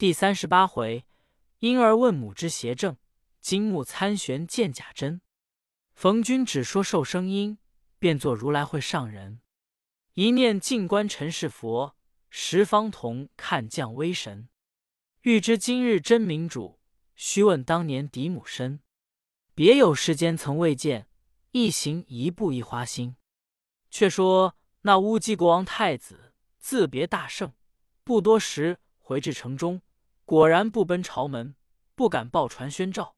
第三十八回，婴儿问母之邪正，金木参玄见假真。冯君只说受声音，便作如来会上人。一念静观尘世佛，十方同看降威神。欲知今日真明主，须问当年嫡母身。别有世间曾未见，一行一步一花心。却说那乌鸡国王太子自别大圣，不多时回至城中。果然不奔朝门，不敢报传宣召，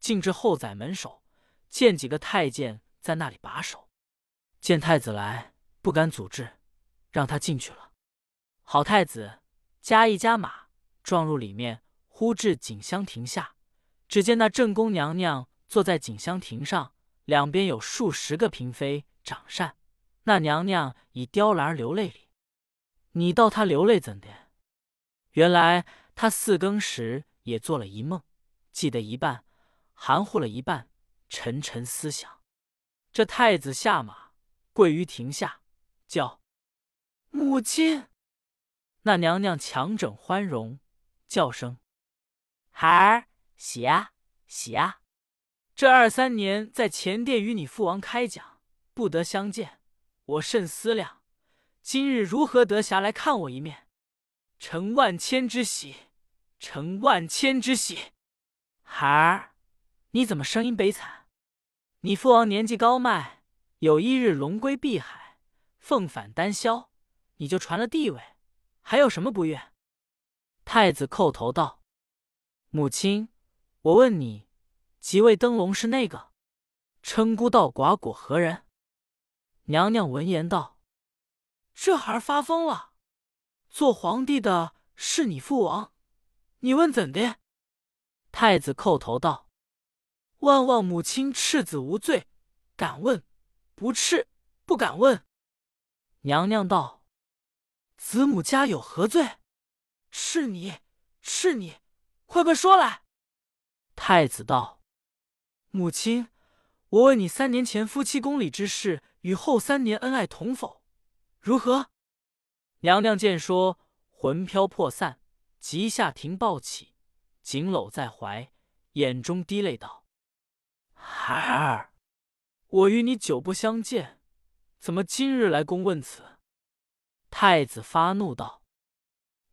径至后宰门首，见几个太监在那里把守。见太子来，不敢阻滞，让他进去了。好太子加一加马，撞入里面，呼至锦香亭下，只见那正宫娘娘坐在锦香亭上，两边有数十个嫔妃掌扇。那娘娘以雕栏流泪里，你道她流泪怎的？原来。他四更时也做了一梦，记得一半，含糊了一半，沉沉思想。这太子下马，跪于亭下，叫母亲。那娘娘强整欢容，叫声孩儿喜啊喜啊。这二三年在前殿与你父王开讲，不得相见，我甚思量，今日如何得暇来看我一面？承万千之喜，承万千之喜。孩儿，你怎么声音悲惨？你父王年纪高迈，有一日龙归碧海，凤返丹霄，你就传了地位，还有什么不悦？太子叩头道：“母亲，我问你，即位灯笼是那个？称孤道寡果何人？”娘娘闻言道：“这孩儿发疯了。”做皇帝的是你父王，你问怎的？太子叩头道：“万望母亲赤子无罪，敢问不赤，不敢问。”娘娘道：“子母家有何罪？是你，是你，快快说来。”太子道：“母亲，我问你，三年前夫妻宫里之事，与后三年恩爱同否？如何？”娘娘见说，魂飘魄散，即下庭抱起，紧搂在怀，眼中滴泪道：“孩儿，我与你久不相见，怎么今日来宫问此？”太子发怒道：“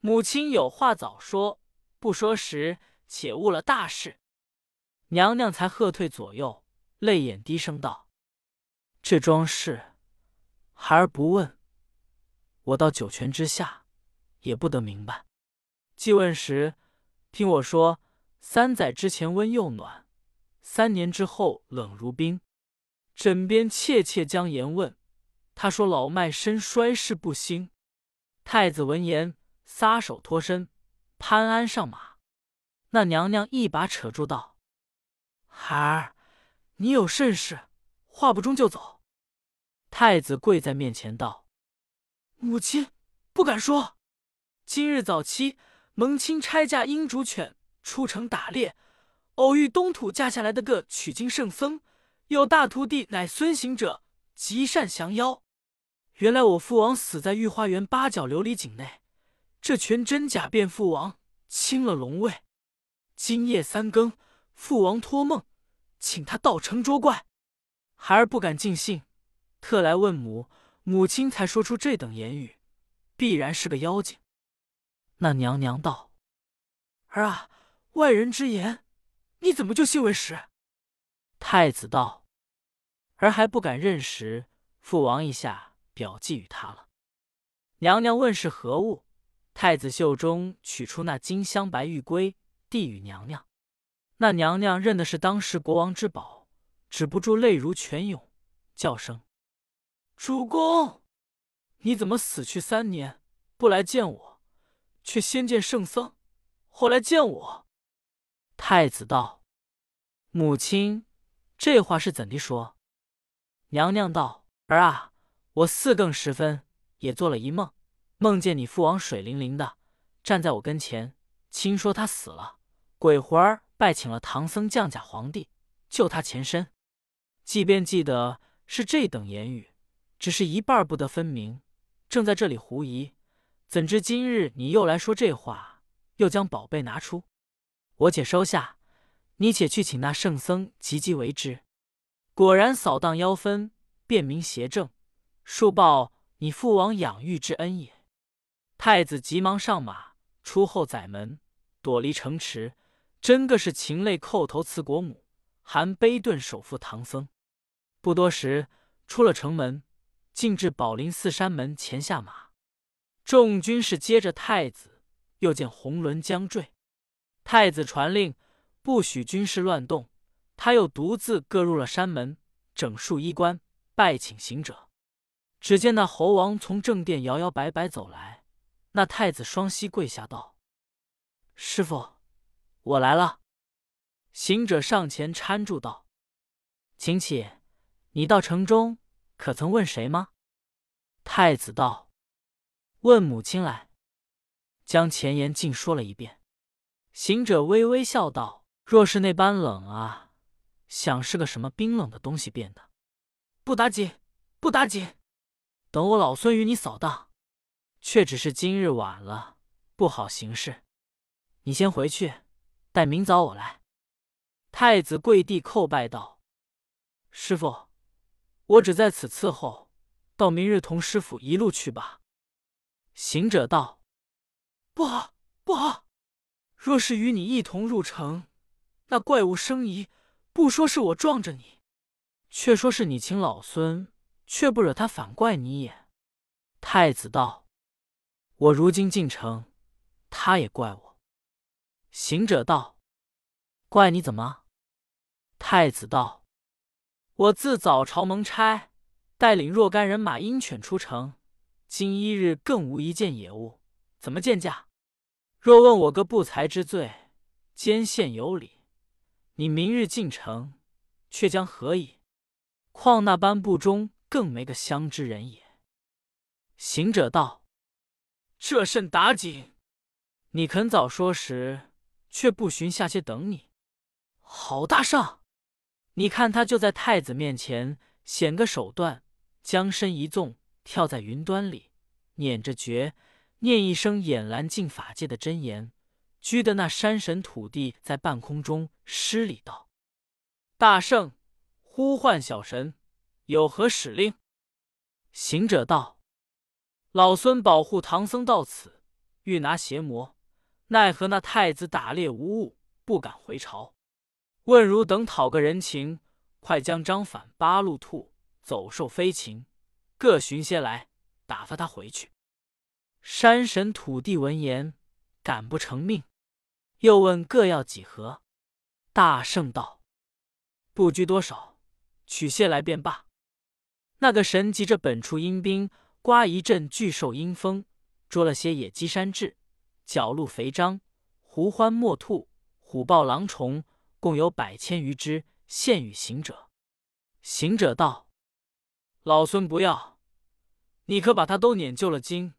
母亲有话早说，不说时，且误了大事。”娘娘才喝退左右，泪眼低声道：“这桩事，孩儿不问。”我到九泉之下，也不得明白。既问时，听我说：三载之前温又暖，三年之后冷如冰。枕边切切将言问，他说老迈身衰势不兴。太子闻言，撒手脱身，攀鞍上马。那娘娘一把扯住道：“孩儿，你有甚事？话不中就走。”太子跪在面前道。母亲不敢说。今日早期，蒙亲差驾鹰主犬出城打猎，偶遇东土驾下来的个取经圣僧，有大徒弟乃孙行者，极善降妖。原来我父王死在御花园八角琉璃井内，这全真假变父王清了龙位。今夜三更，父王托梦，请他到城捉怪。孩儿不敢尽信，特来问母。母亲才说出这等言语，必然是个妖精。那娘娘道：“儿啊，外人之言，你怎么就信为实？”太子道：“儿还不敢认识，父王一下表记与他了。”娘娘问是何物，太子袖中取出那金镶白玉龟，递与娘娘。那娘娘认的是当时国王之宝，止不住泪如泉涌，叫声。主公，你怎么死去三年不来见我，却先见圣僧，后来见我？太子道：“母亲，这话是怎的说？”娘娘道：“儿啊，我四更时分也做了一梦，梦见你父王水灵灵的站在我跟前，亲说他死了，鬼魂儿拜请了唐僧降甲皇帝救他前身。即便记得是这等言语。”只是一半不得分明，正在这里狐疑，怎知今日你又来说这话，又将宝贝拿出，我且收下，你且去请那圣僧急急为之。果然扫荡妖氛，辨明邪正，恕报你父王养育之恩也。太子急忙上马，出后宰门，躲离城池，真个是禽类叩头辞国母，含悲顿守负唐僧。不多时，出了城门，进至宝林寺山门前下马。众军士接着太子。又见红轮将坠，太子传令不许军士乱动。他又独自各入了山门，整束衣冠，拜请行者。只见那猴王从正殿摇摇摆摆走来，那太子双膝跪下道：“师傅，我来了。”行者上前搀住道：“请起，你到城中可曾问谁吗？”太子道：“问母亲来。”将前言尽说了一遍，行者微微笑道：“若是那般冷啊，想是个什么冰冷的东西变的。不打紧，不打紧，等我老孙与你扫荡。却只是今日晚了，不好行事。你先回去，待明早我来。”太子跪地叩拜道：“师傅，我只在此伺候，到明日同师傅一路去吧。”行者道。不好，不好！若是与你一同入城，那怪物生疑，不说是我撞着你，却说是你请老孙，却不惹他反怪你也。太子道：“我如今进城，他也怪我。”行者道：“怪你怎么？”太子道：“我自早朝蒙差，带领若干人马鹰犬出城，今一日更无一件野物。”怎么见驾？若问我个不才之罪，奸陷有理，你明日进城，却将何以？况那般不忠，更没个相知人也。行者道：“这甚打紧？你肯早说时，却不寻下些等你。好大圣！你看他就在太子面前显个手段，将身一纵，跳在云端里，捻着诀。”念一声眼蓝净法界的真言，拘的那山神土地在半空中施礼道：“大圣，呼唤小神，有何使令？”行者道：“老孙保护唐僧到此，欲拿邪魔，奈何那太子打猎无误，不敢回朝。问汝等讨个人情，快将张反、八路兔、走兽飞禽各寻些来，打发他回去。”山神土地闻言，敢不成命？又问各要几何？大圣道：“不拘多少，取些来便罢。”那个神急着本处阴兵，刮一阵巨兽阴风，捉了些野鸡、山雉、角鹿、肥獐、狐獾、墨兔、虎豹、狼虫，共有百千余只，献与行者。行者道：“老孙不要，你可把他都撵就了经。”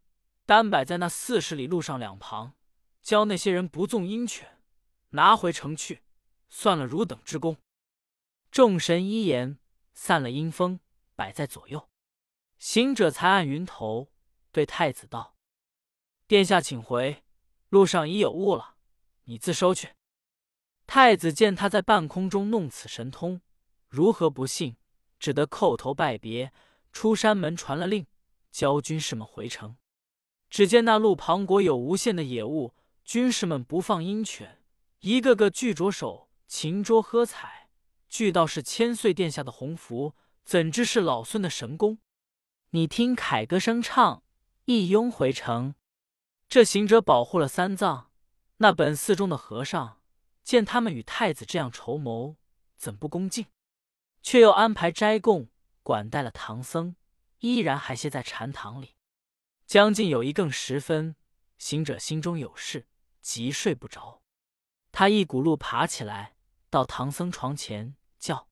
单摆在那四十里路上两旁，教那些人不纵鹰犬，拿回城去，算了汝等之功。众神一言，散了阴风，摆在左右。行者才按云头，对太子道：“殿下请回，路上已有误了，你自收去。”太子见他在半空中弄此神通，如何不信？只得叩头拜别，出山门传了令，教军士们回城。只见那路旁果有无限的野物，军士们不放鹰犬，一个个俱着手擒捉喝彩，俱道是千岁殿下的洪福，怎知是老孙的神功？你听凯歌声唱，一拥回城。这行者保护了三藏，那本寺中的和尚见他们与太子这样筹谋，怎不恭敬？却又安排斋供管待了唐僧，依然还歇在禅堂里。将近有一更时分，行者心中有事，急睡不着。他一骨碌爬起来，到唐僧床前叫：“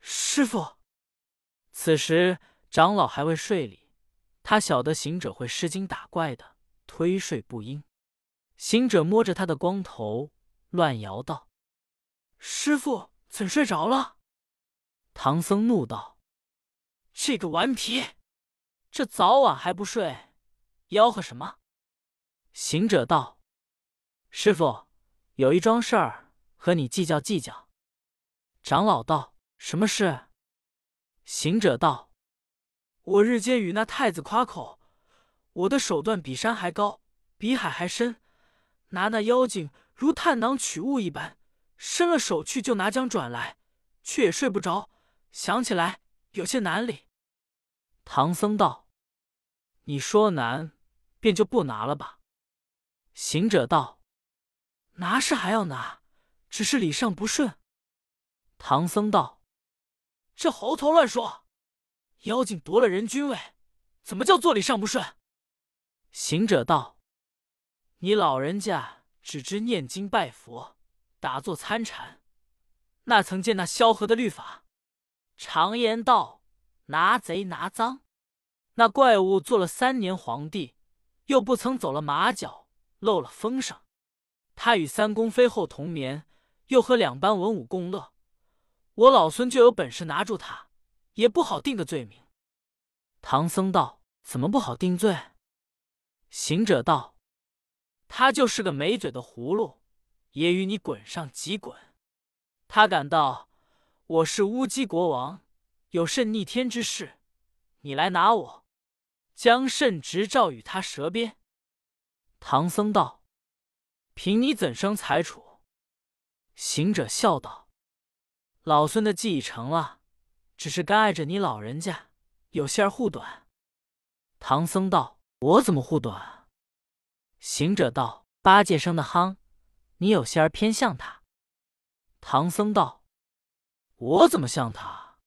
师傅！”此时长老还未睡里，他晓得行者会施经打怪的，推睡不应。行者摸着他的光头，乱摇道：“师傅怎睡着了？”唐僧怒道：“这个顽皮！”这早晚还不睡，吆喝什么？行者道：“师傅，有一桩事儿和你计较计较。”长老道：“什么事？”行者道：“我日间与那太子夸口，我的手段比山还高，比海还深，拿那妖精如探囊取物一般，伸了手去就拿将转来，却也睡不着，想起来有些难理。”唐僧道：“你说难，便就不拿了吧。”行者道：“拿是还要拿，只是礼上不顺。”唐僧道。这猴头乱说！妖精夺了人君位，怎么叫做礼上不顺？行者道：“你老人家只知念经拜佛，打坐参禅，那曾见那萧何的律法？常言道：拿贼拿赃。那怪物做了三年皇帝，又不曾走了马脚，漏了风声。他与三宫妃后同眠，又和两班文武共乐。”我老孙就有本事拿住他，也不好定个罪名。唐僧道：“怎么不好定罪？”行者道：“他就是个没嘴的葫芦，也与你滚上几滚。他敢道我是乌鸡国王，有甚逆天之事，你来拿我，将甚执照与他舌边？”唐僧道：“凭你怎生裁处？”行者笑道。老孙的计已成了，只是干碍着你老人家，有些儿护短。唐僧道：“我怎么护短？”行者道：“八戒生的夯，你有些儿偏向他。”唐僧道：“我怎么像他？”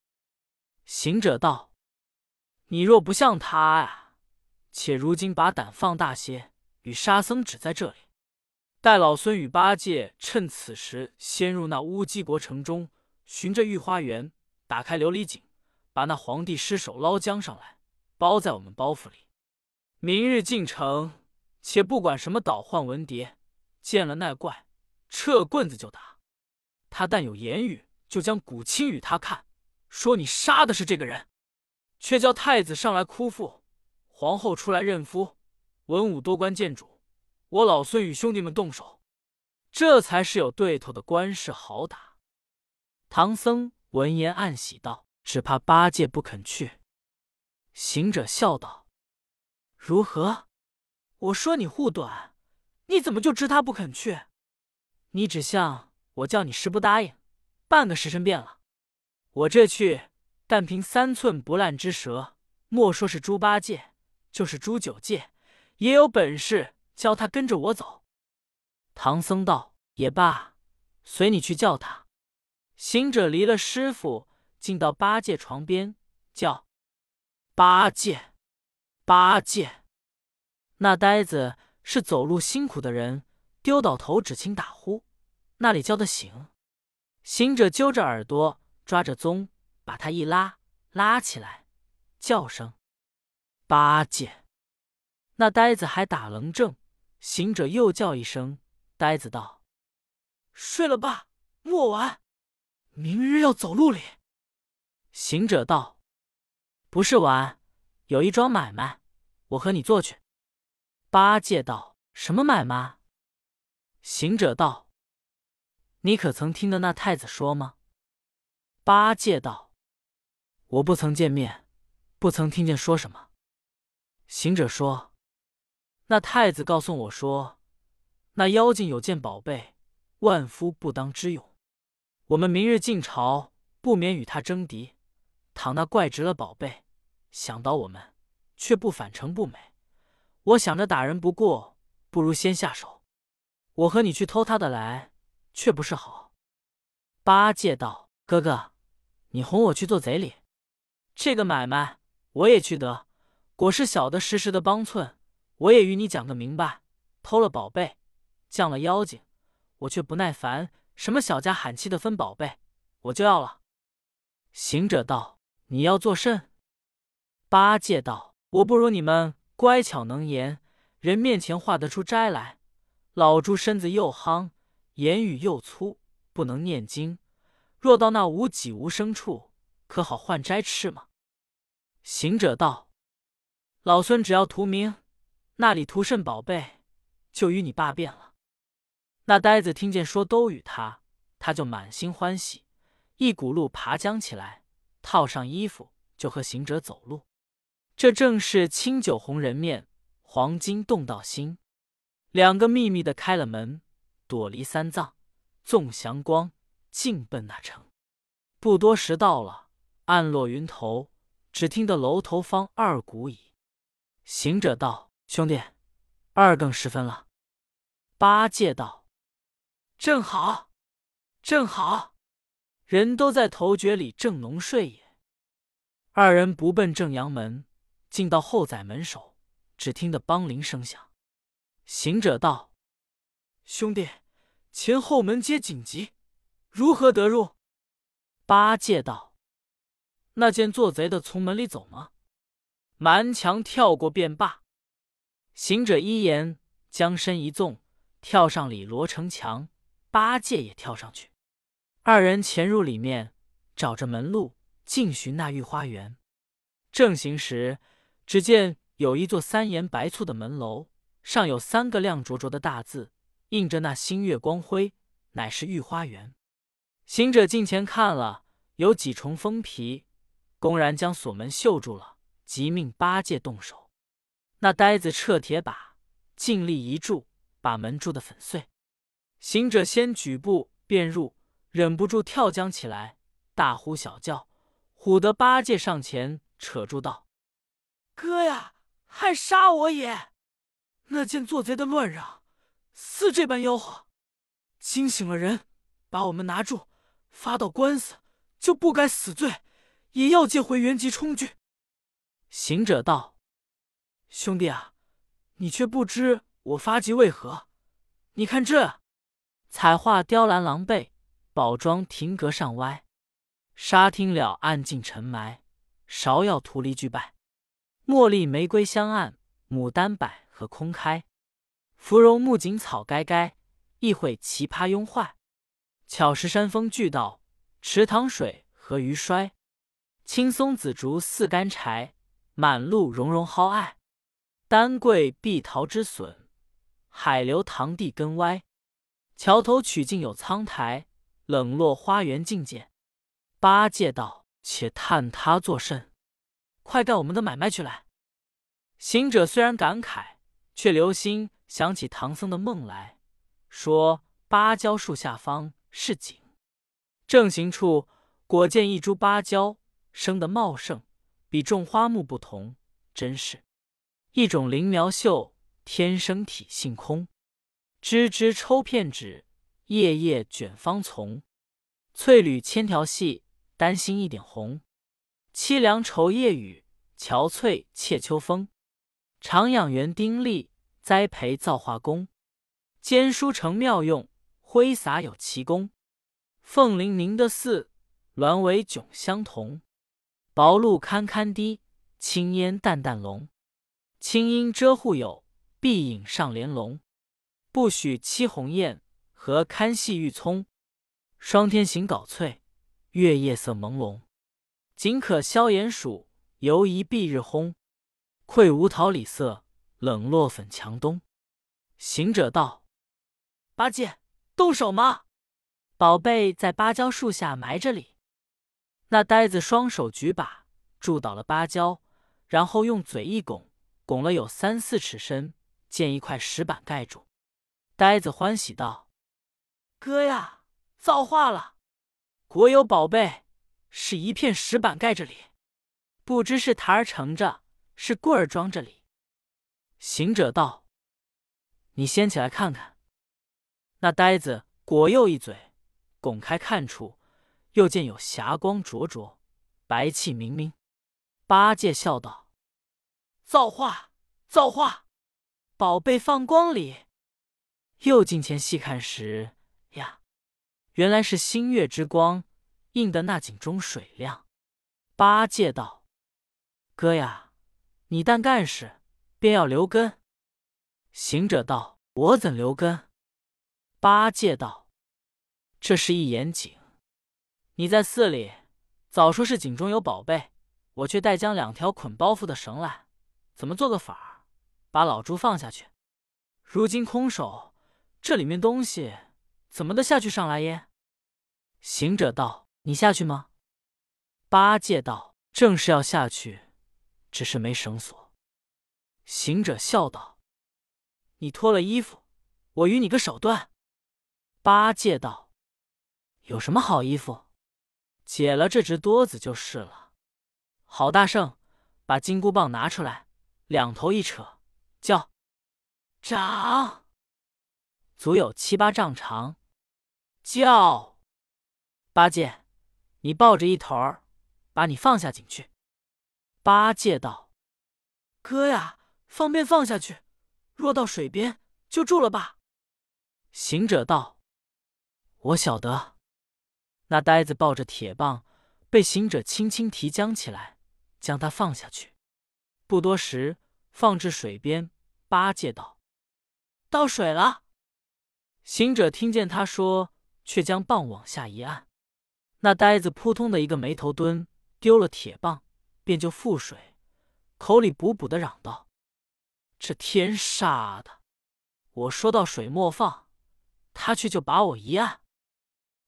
行者道：“你若不像他呀，且如今把胆放大些，与沙僧只在这里，待老孙与八戒趁此时先入那乌鸡国城中。”寻着御花园，打开琉璃井，把那皇帝尸首捞江上来，包在我们包袱里。明日进城，且不管什么倒换文牒，见了那怪，撤棍子就打。他但有言语，就将古青与他看，说你杀的是这个人，却叫太子上来哭父，皇后出来认夫，文武多官见主，我老孙与兄弟们动手，这才是有对头的官事好打。唐僧闻言暗喜道：“只怕八戒不肯去。”行者笑道：“如何？我说你护短，你怎么就知他不肯去？你只像我叫你时不答应，半个时辰变了。我这去，但凭三寸不烂之舌，莫说是猪八戒，就是猪九戒，也有本事教他跟着我走。”唐僧道：“也罢，随你去叫他。”行者离了师傅，进到八戒床边，叫：“八戒，八戒。”那呆子是走路辛苦的人，丢倒头只轻打呼，那里叫得醒？行者揪着耳朵，抓着鬃，把他一拉，拉起来，叫声：“八戒。”那呆子还打愣怔。行者又叫一声，呆子道：“睡了吧，莫玩。”明日要走路哩，行者道：“不是玩，有一桩买卖，我和你做去。”八戒道：“什么买卖？”行者道：“你可曾听得那太子说吗？”八戒道：“我不曾见面，不曾听见说什么。”行者说：“那太子告诉我说，那妖精有件宝贝，万夫不当之勇。”我们明日进朝，不免与他争敌。倘那怪执了宝贝，想到我们，却不返城不美。我想着打人不过，不如先下手。我和你去偷他的来，却不是好。八戒道：“哥哥，你哄我去做贼里，这个买卖我也去得。果是小的时时的帮寸，我也与你讲个明白。偷了宝贝，降了妖精，我却不耐烦。”什么小家喊气的分宝贝，我就要了。行者道：“你要做甚？”八戒道：“我不如你们乖巧能言，人面前画得出斋来。老猪身子又夯，言语又粗，不能念经。若到那无己无生处，可好换斋吃吗？”行者道：“老孙只要图名，那里图甚宝贝，就与你罢便了。”那呆子听见说都与他，他就满心欢喜，一骨碌爬将起来，套上衣服，就和行者走路。这正是清酒红人面，黄金动道心。两个秘密的开了门，躲离三藏，纵祥光，径奔那城。不多时到了，暗落云头，只听得楼头方二鼓矣。行者道：“兄弟，二更时分了。”八戒道：“正好，正好，人都在头觉里正浓睡也。”二人不奔正阳门，进到后宰门首，只听得梆铃声响。行者道：“兄弟，前后门皆紧急，如何得入？”八戒道：“那见做贼的从门里走吗？蛮墙跳过便罢。”行者一言，将身一纵，跳上里罗城墙。八戒也跳上去，二人潜入里面，找着门路，径寻那御花园。正行时，只见有一座三檐白簇的门楼。上有三个亮灼灼的大字，映着那星月光辉，乃是御花园。行者近前看了，有几重封皮，公然将锁门锈住了，即命八戒动手。那呆子撤铁把，尽力一住，把门住得粉碎。行者先举步便入，忍不住跳将起来，大呼小叫，唬得八戒上前扯住道：“哥呀，还杀我也！”那见做贼的乱嚷，似这般吆喝，惊醒了人，把我们拿住，发到官司，就不该死罪，也要借回原籍充军。行者道：“兄弟啊，你却不知我发急为何？你看这彩画雕栏狼狈，宝装亭阁上歪，沙听了暗尽尘埋，芍药荼蘼俱败，茉莉玫瑰香暗，牡丹百合空开，芙蓉木槿草该该，亦会奇葩拥坏。巧石山峰巨道，池塘水和鱼衰。青松紫竹似干柴，满路茸茸蒿艾。丹桂碧桃枝笋，海流堂地根歪。桥头曲径有苍苔，冷落花园尽见。八戒道：“且探他作甚？快干我们的买卖去来。”行者虽然感慨。却留心想起唐僧的梦来，说芭蕉树下方是井，正行处果见一株芭蕉，生得茂盛，比种花木不同，真是一种灵苗秀，天生体性空，枝枝抽片纸，叶叶卷芳丛，翠缕千条细，丹心一点红，凄凉愁夜雨，憔悴切秋风。常养园丁力，栽培造化功，兼书成妙用，挥洒有奇功。凤翎鸣得似，鸾尾迥相同。薄露堪堪滴，青烟淡淡浓。青阴遮户有，碧影上帘笼。不许栖鸿雁，何堪戏玉葱？霜天行稿翠，月夜色朦胧。仅可消炎暑，犹疑蔽日烘。愧无桃李色，冷落粉墙东。行者道：“八戒，动手吗？宝贝在芭蕉树下埋着哩。”那呆子双手举把，住倒了芭蕉，然后用嘴一拱，拱了有三四尺深，见一块石板盖住。呆子欢喜道：“哥呀，造化了！国有宝贝，是一片石板盖着里，不知是台儿盛着。”是棍儿装着里。行者道：“你掀起来看看。”那呆子果又一嘴拱开看出，又见有霞光灼灼，白气明明。八戒笑道：“造化，造化！宝贝放光里。”又近前细看时，呀，原来是星月之光映得那井中水亮。八戒道：“哥呀！”你但干事，便要留根。行者道：“我怎留根？”八戒道：“这是一眼井，你在寺里早说是井中有宝贝，我却带将两条捆包袱的绳来，怎么做个法儿，把老猪放下去？如今空手，这里面东西怎么的下去上来耶？”行者道：“你下去吗？”八戒道：“正是要下去，只是没绳索。”行者笑道：“你脱了衣服，我与你个手段。”八戒道：“有什么好衣服？解了这只多子就是了。”好大圣，把金箍棒拿出来，两头一扯，叫长，足有七八丈长，叫。八戒，你抱着一头儿，把你放下井去。八戒道：“哥呀，方便放下去，若到水边就住了吧。”行者道：“我晓得。”那呆子抱着铁棒，被行者轻轻提将起来，将他放下去。不多时，放至水边。八戒道：“到水了。”行者听见他说，却将棒往下一按。那呆子扑通的一个没头蹲，丢了铁棒，便就覆水，口里补补的嚷道：“这天杀的！我说到水莫放，他却就把我一按。”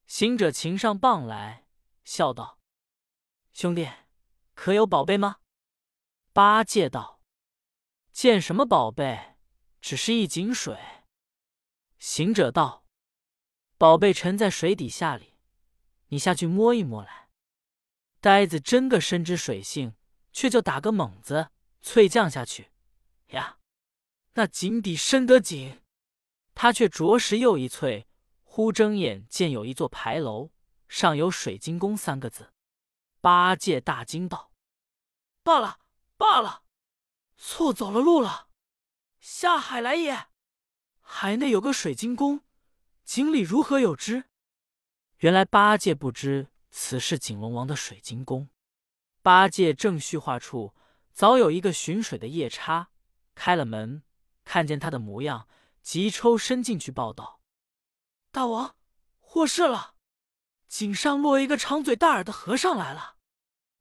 行者擒上棒来，笑道：“兄弟，可有宝贝吗？”八戒道：“见什么宝贝？只是一井水。”行者道：“宝贝沉在水底下里。”你下去摸一摸来，呆子真个深知水性，却就打个猛子，脆降下去。呀，那井底深得紧，他却着实又一脆，忽睁眼见有一座牌楼，上有“水晶宫”三个字。八戒大惊道：“罢了罢了，错走了路了，下海来也！海内有个水晶宫，井里如何有之？”原来八戒不知此是景龙王的水晶宫。八戒正叙话处，早有一个巡水的夜叉开了门，看见他的模样，急抽身进去报道：“大王，祸事了！井上落一个长嘴大耳的和尚来了，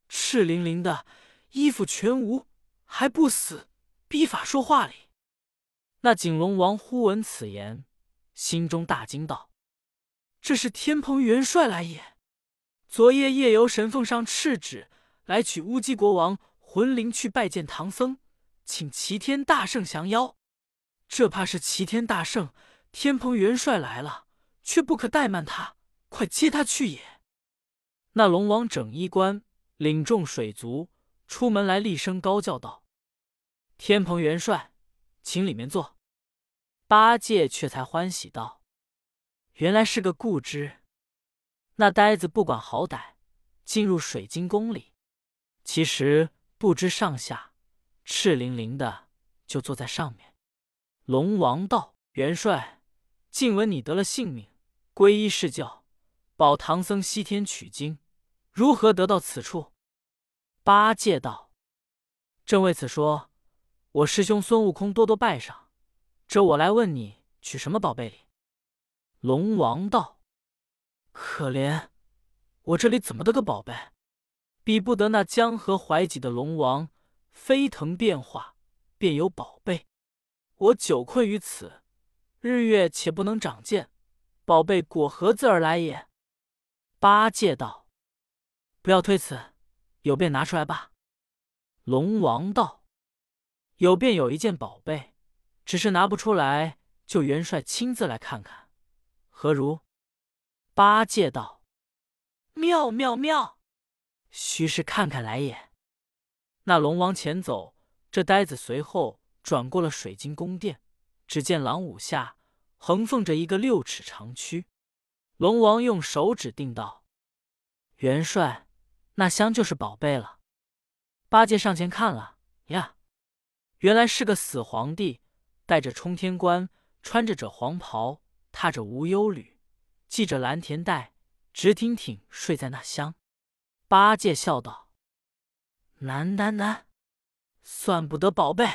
赤淋淋的，衣服全无，还不死，逼法说话哩。”那景龙王忽闻此言，心中大惊道。这是天蓬元帅来也。昨夜夜游神凤上敕旨，来取乌鸡国王魂灵去拜见唐僧，请齐天大圣降妖。这怕是齐天大圣、天蓬元帅来了，却不可怠慢他，快接他去也。那龙王整衣冠，领众水族出门来，厉声高叫道：“天蓬元帅，请里面坐。”八戒却才欢喜道。原来是个故知，那呆子不管好歹，进入水晶宫里，其实不知上下，赤淋淋的就坐在上面。龙王道：“元帅，静闻你得了性命，皈依释教，保唐僧西天取经，如何得到此处？”八戒道：“正为此说，我师兄孙悟空多多拜上，这我来问你，取什么宝贝礼？”龙王道：“可怜我这里怎么的个宝贝，比不得那江河怀己的龙王，飞腾变化便有宝贝。我久困于此，日月且不能长见，宝贝果何自而来也？”八戒道：“不要推辞，有便拿出来吧。”龙王道：“有便有一件宝贝，只是拿不出来，就元帅亲自来看看。”何如？八戒道：“妙妙妙，须是看看来也。”那龙王前走，这呆子随后转过了水晶宫殿，只见廊五下横凤着一个六尺长躯。龙王用手指定道：“元帅，那香就是宝贝了。”八戒上前看了呀，原来是个死皇帝，戴着冲天冠，穿着这黄袍。踏着无忧履，系着蓝田带，直挺挺睡在那厢。八戒笑道：“难难难，算不得宝贝。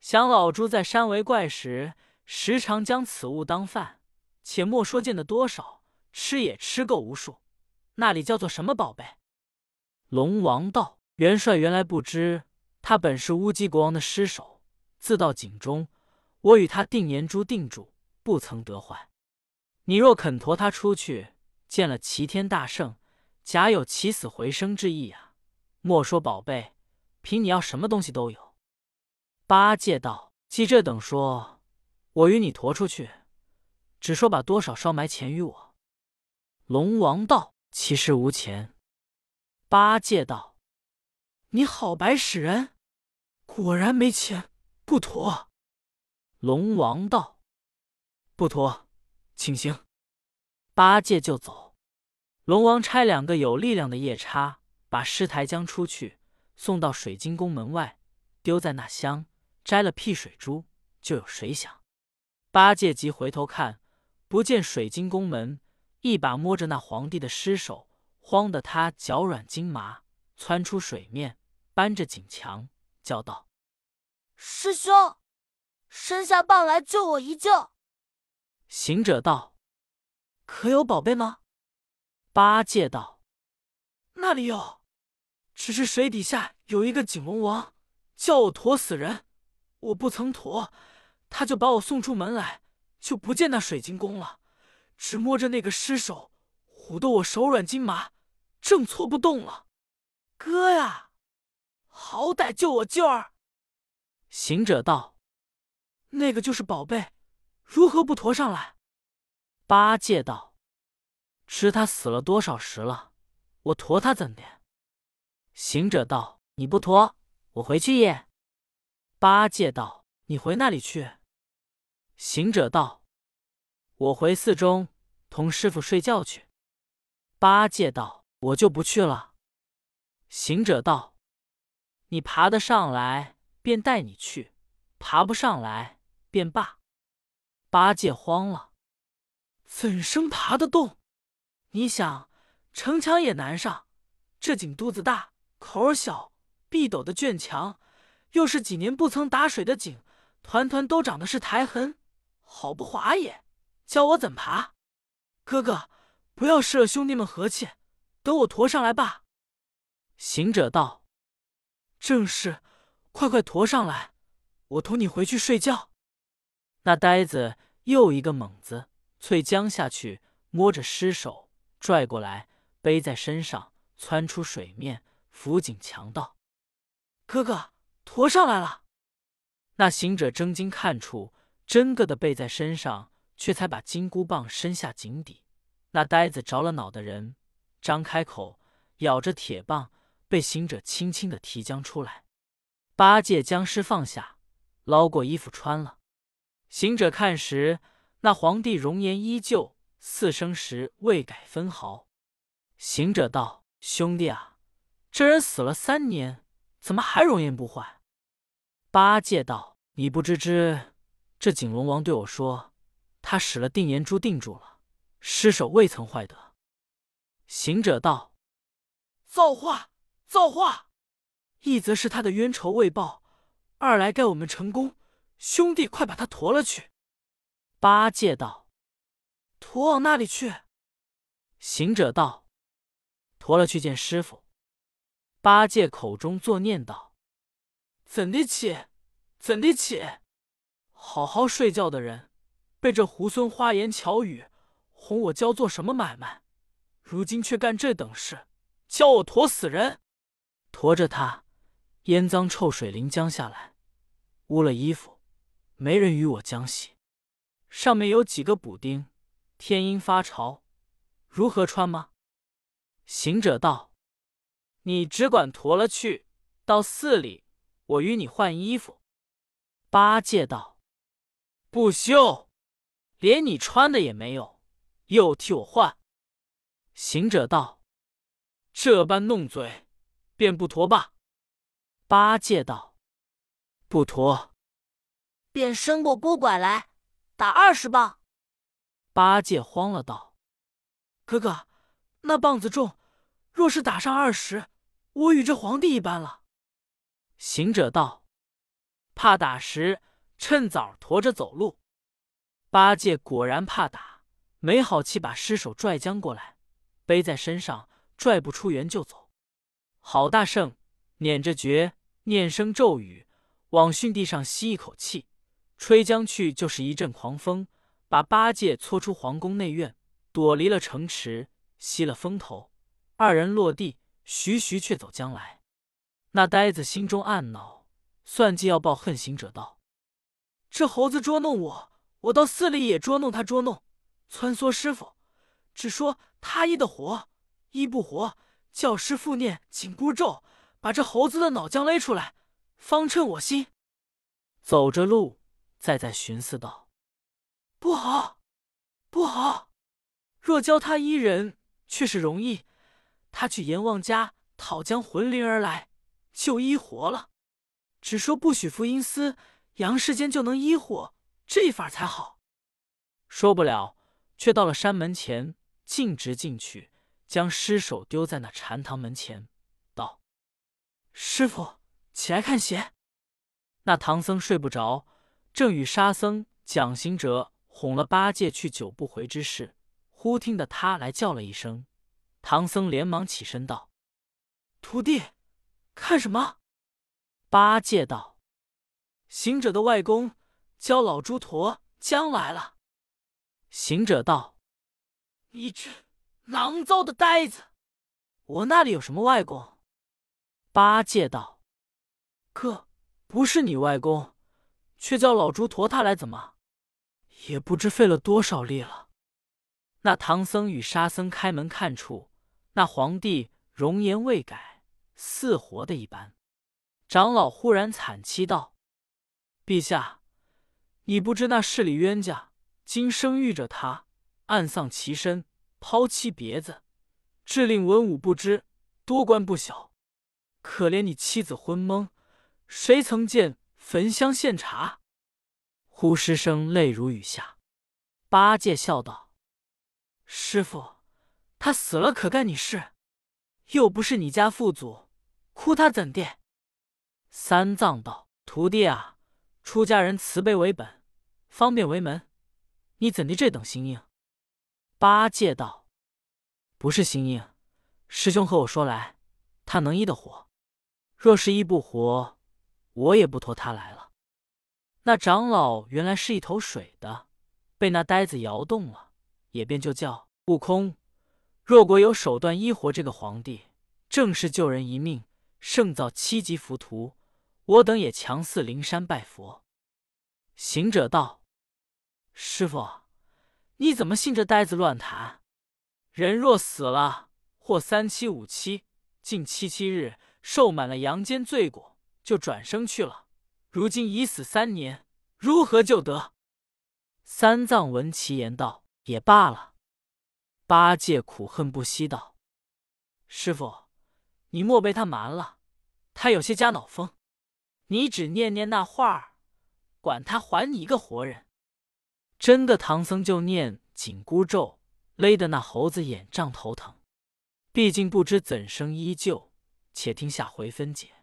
想老猪在山为怪时，时常将此物当饭，且莫说见的多少，吃也吃够无数。那里叫做什么宝贝？”龙王道：“元帅原来不知，他本是乌鸡国王的尸首，自到井中，我与他定年珠定住。”不曾得坏。你若肯驮他出去，见了齐天大圣，假有起死回生之意啊！莫说宝贝，凭你要什么东西都有。八戒道：“既这等说，我与你驮出去，只说把多少烧埋钱与我。”龙王道：“其实无钱。”八戒道：“你好白使人，果然没钱，不驮。”龙王道：“不妥，请行。”八戒就走。龙王差两个有力量的夜叉，把狮抬将出去，送到水晶宫门外，丢在那箱，摘了辟水珠，就有水响。八戒急回头看，不见水晶宫门，一把摸着那皇帝的尸首，慌得他脚软筋麻，窜出水面，搬着锦墙，叫道：“师兄，伸下棒来救我一救！”行者道。可有宝贝吗？八戒道：“那里有，只是水底下有一个锦龙王，叫我驮死人，我不曾驮，他就把我送出门来，就不见那水晶宫了，只摸着那个尸首，唬得我手软筋麻，正搓不动了。哥呀，好歹救我救儿！”行者道：“那个就是宝贝，如何不驮上来？”八戒道：“知他死了多少时了？我驮他怎的？”行者道：“你不驮，我回去也。”八戒道：“你回那里去？”行者道：“我回寺中同师傅睡觉去。”八戒道：“我就不去了。”行者道：“你爬得上来，便带你去；爬不上来，便罢。”八戒慌了。怎生爬得动？你想，城墙也难上。这井肚子大，口儿小，壁陡的圈墙，又是几年不曾打水的井，团团都长的是苔痕，好不滑也。教我怎爬？哥哥，不要失了兄弟们和气，等我驮上来吧。行者道：“正是，快快驮上来，我同你回去睡觉。”那呆子又一个猛子。翠将下去，摸着尸首，拽过来，背在身上，窜出水面，扶紧强道：“哥哥，驮上来了。”那行者睁睛看出，真个的背在身上，却才把金箍棒伸下井底。那呆子着了脑的人，张开口，咬着铁棒，被行者轻轻的提将出来。八戒将尸放下，捞过衣服穿了。行者看时。那皇帝容颜依旧，四生时未改分毫。行者道：“兄弟啊，这人死了三年，怎么还容颜不坏？”八戒道：“你不知知，这景龙王对我说，他使了定颜珠定住了，尸首未曾坏得。”行者道：“造化，造化！一则是他的冤仇未报，二来该我们成功。兄弟，快把他驮了去。”八戒道：“驮往那里去？”行者道：“驮了去见师傅。”八戒口中作念道：“怎的起？怎的起？好好睡觉的人，被这猢狲花言巧语哄我教做什么买卖？如今却干这等事，教我驮死人！驮着他，烟脏臭水淋将下来，污了衣服，没人与我将洗。”上面有几个补丁，天阴发潮，如何穿吗？行者道：“你只管驮了去，到寺里，我与你换衣服。”八戒道：“不休，连你穿的也没有，又替我换。”行者道：“这般弄嘴，便不驮吧。”八戒道：“不驮，便伸过锅拐来。”打二十棒，八戒慌了，道：“哥哥，那棒子重，若是打上二十，我与这皇帝一般了。”行者道：“怕打时，趁早驮着走路。”八戒果然怕打，没好气，把尸首拽将过来，背在身上，拽不出园就走。好大圣捻着诀，念声咒语，往巽地上吸一口气。吹将去，就是一阵狂风，把八戒搓出皇宫内院，躲离了城池，吸了风头。二人落地，徐徐却走将来。那呆子心中暗恼，算计要报恨行者道：“这猴子捉弄我，我到寺里也捉弄他，捉弄穿梭师傅，只说他医的活，医不活，叫师傅念紧箍咒，把这猴子的脑浆勒出来，方称我心。”走着路，再在寻思道：“不好，不好！若教他医人，却是容易。他去阎王家讨将魂灵而来。”就医活了，只说不许服阴司，阳世间就能医活，这法才好。说不了，却到了山门前，径直进去，将尸首丢在那禅堂门前，道：“师傅，起来看鞋。”那唐僧睡不着，正与沙僧讲行者哄了八戒去九不回之事，忽听得他来叫了一声，唐僧连忙起身道：“徒弟。”看什么？八戒道：“行者的外公教老猪驼将来了。”行者道：“你这囊糟的呆子，我那里有什么外公？”八戒道：“哥，不是你外公，却叫老猪驮他来，怎么？也不知费了多少力了。”那唐僧与沙僧开门看处，那皇帝容颜未改。似活的一般，长老忽然惨凄道：“陛下，你不知那市里冤家今生遇着他，暗丧其身，抛妻别子，致令文武不知，多官不晓。可怜你妻子昏蒙，谁曾见焚香献茶？”呼师生泪如雨下。八戒笑道：“师傅，他死了可干你事？又不是你家父祖。”哭他怎地？三藏道：“徒弟啊，出家人慈悲为本，方便为门。你怎地这等心硬？”八戒道：“不是心硬，师兄和我说来，他能医得活。若是医不活，我也不托他来了。”那长老原来是一头水的，被那呆子摇动了，也便就叫悟空。若果有手段医活这个皇帝，正是救人一命。胜造七级浮屠，我等也强似灵山拜佛。行者道：“师傅，你怎么信这呆子乱谈？人若死了，或三七五七，近七七日，受满了阳间罪过，就转生去了。如今已死三年，如何救得？”三藏闻其言道：“也罢了。”八戒苦恨不息道：“师傅。”你莫被他瞒了，他有些加脑风。你只念念那话儿，管他还你一个活人。真的，唐僧就念紧箍咒，勒得那猴子眼胀头疼。毕竟不知怎生依旧，且听下回分解。